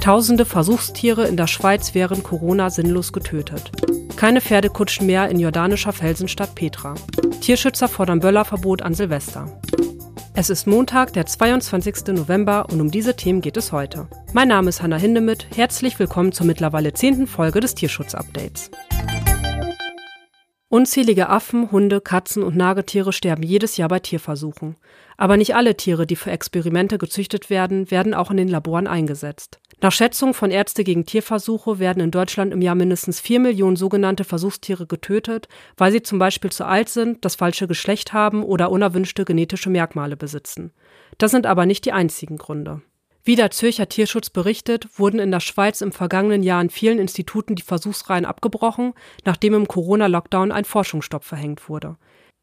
Tausende Versuchstiere in der Schweiz während Corona sinnlos getötet. Keine Pferdekutschen mehr in jordanischer Felsenstadt Petra. Tierschützer fordern Böllerverbot an Silvester. Es ist Montag, der 22. November und um diese Themen geht es heute. Mein Name ist Hanna Hindemith. Herzlich willkommen zur mittlerweile zehnten Folge des Tierschutz-Updates. Unzählige Affen, Hunde, Katzen und Nagetiere sterben jedes Jahr bei Tierversuchen. Aber nicht alle Tiere, die für Experimente gezüchtet werden, werden auch in den Laboren eingesetzt. Nach Schätzungen von Ärzte gegen Tierversuche werden in Deutschland im Jahr mindestens vier Millionen sogenannte Versuchstiere getötet, weil sie zum Beispiel zu alt sind, das falsche Geschlecht haben oder unerwünschte genetische Merkmale besitzen. Das sind aber nicht die einzigen Gründe. Wie der Zürcher Tierschutz berichtet, wurden in der Schweiz im vergangenen Jahr in vielen Instituten die Versuchsreihen abgebrochen, nachdem im Corona-Lockdown ein Forschungsstopp verhängt wurde.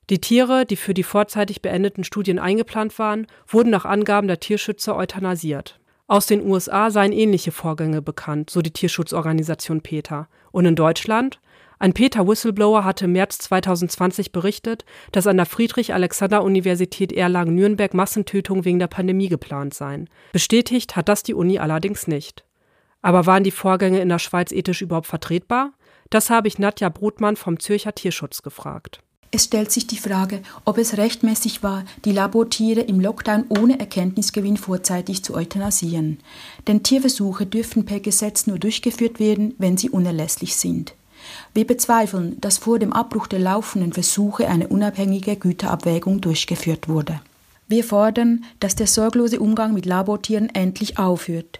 Die Tiere, die für die vorzeitig beendeten Studien eingeplant waren, wurden nach Angaben der Tierschützer euthanasiert. Aus den USA seien ähnliche Vorgänge bekannt, so die Tierschutzorganisation PETA. Und in Deutschland? Ein Peter-Whistleblower hatte im März 2020 berichtet, dass an der Friedrich-Alexander-Universität Erlangen-Nürnberg Massentötungen wegen der Pandemie geplant seien. Bestätigt hat das die Uni allerdings nicht. Aber waren die Vorgänge in der Schweiz ethisch überhaupt vertretbar? Das habe ich Nadja Brotmann vom Zürcher Tierschutz gefragt. Es stellt sich die Frage, ob es rechtmäßig war, die Labortiere im Lockdown ohne Erkenntnisgewinn vorzeitig zu euthanasieren. Denn Tierversuche dürfen per Gesetz nur durchgeführt werden, wenn sie unerlässlich sind. Wir bezweifeln, dass vor dem Abbruch der laufenden Versuche eine unabhängige Güterabwägung durchgeführt wurde. Wir fordern, dass der sorglose Umgang mit Labortieren endlich aufhört.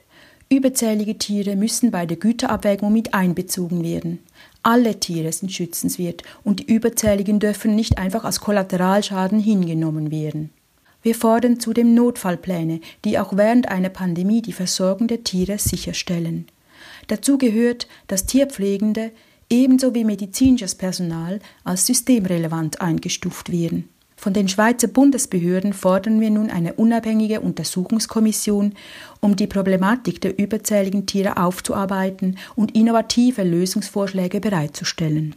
Überzählige Tiere müssen bei der Güterabwägung mit einbezogen werden. Alle Tiere sind schützenswert und die überzähligen dürfen nicht einfach als Kollateralschaden hingenommen werden. Wir fordern zudem Notfallpläne, die auch während einer Pandemie die Versorgung der Tiere sicherstellen. Dazu gehört, dass Tierpflegende ebenso wie medizinisches Personal als systemrelevant eingestuft werden. Von den Schweizer Bundesbehörden fordern wir nun eine unabhängige Untersuchungskommission, um die Problematik der überzähligen Tiere aufzuarbeiten und innovative Lösungsvorschläge bereitzustellen.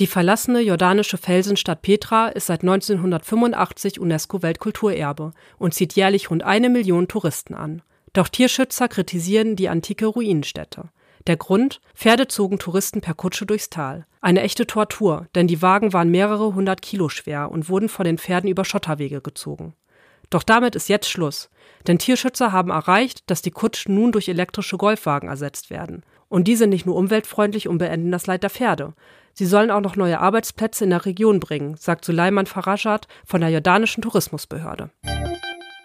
Die verlassene jordanische Felsenstadt Petra ist seit 1985 UNESCO-Weltkulturerbe und zieht jährlich rund eine Million Touristen an. Doch Tierschützer kritisieren die antike Ruinenstätte. Der Grund? Pferde zogen Touristen per Kutsche durchs Tal. Eine echte Tortur, denn die Wagen waren mehrere hundert Kilo schwer und wurden von den Pferden über Schotterwege gezogen. Doch damit ist jetzt Schluss, denn Tierschützer haben erreicht, dass die Kutschen nun durch elektrische Golfwagen ersetzt werden. Und die sind nicht nur umweltfreundlich und beenden das Leid der Pferde. Sie sollen auch noch neue Arbeitsplätze in der Region bringen, sagt Suleiman Farajat von der jordanischen Tourismusbehörde.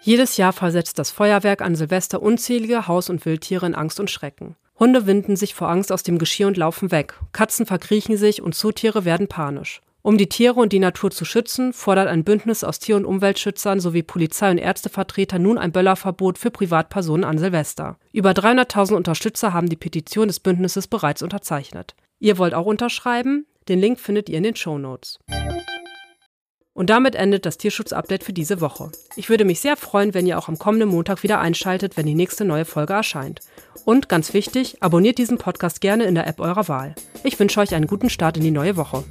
Jedes Jahr versetzt das Feuerwerk an Silvester unzählige Haus- und Wildtiere in Angst und Schrecken. Hunde winden sich vor Angst aus dem Geschirr und laufen weg. Katzen verkriechen sich und Zootiere werden panisch. Um die Tiere und die Natur zu schützen, fordert ein Bündnis aus Tier- und Umweltschützern sowie Polizei- und Ärztevertreter nun ein Böllerverbot für Privatpersonen an Silvester. Über 300.000 Unterstützer haben die Petition des Bündnisses bereits unterzeichnet. Ihr wollt auch unterschreiben? Den Link findet ihr in den Show Notes. Und damit endet das Tierschutz-Update für diese Woche. Ich würde mich sehr freuen, wenn ihr auch am kommenden Montag wieder einschaltet, wenn die nächste neue Folge erscheint. Und ganz wichtig, abonniert diesen Podcast gerne in der App eurer Wahl. Ich wünsche euch einen guten Start in die neue Woche.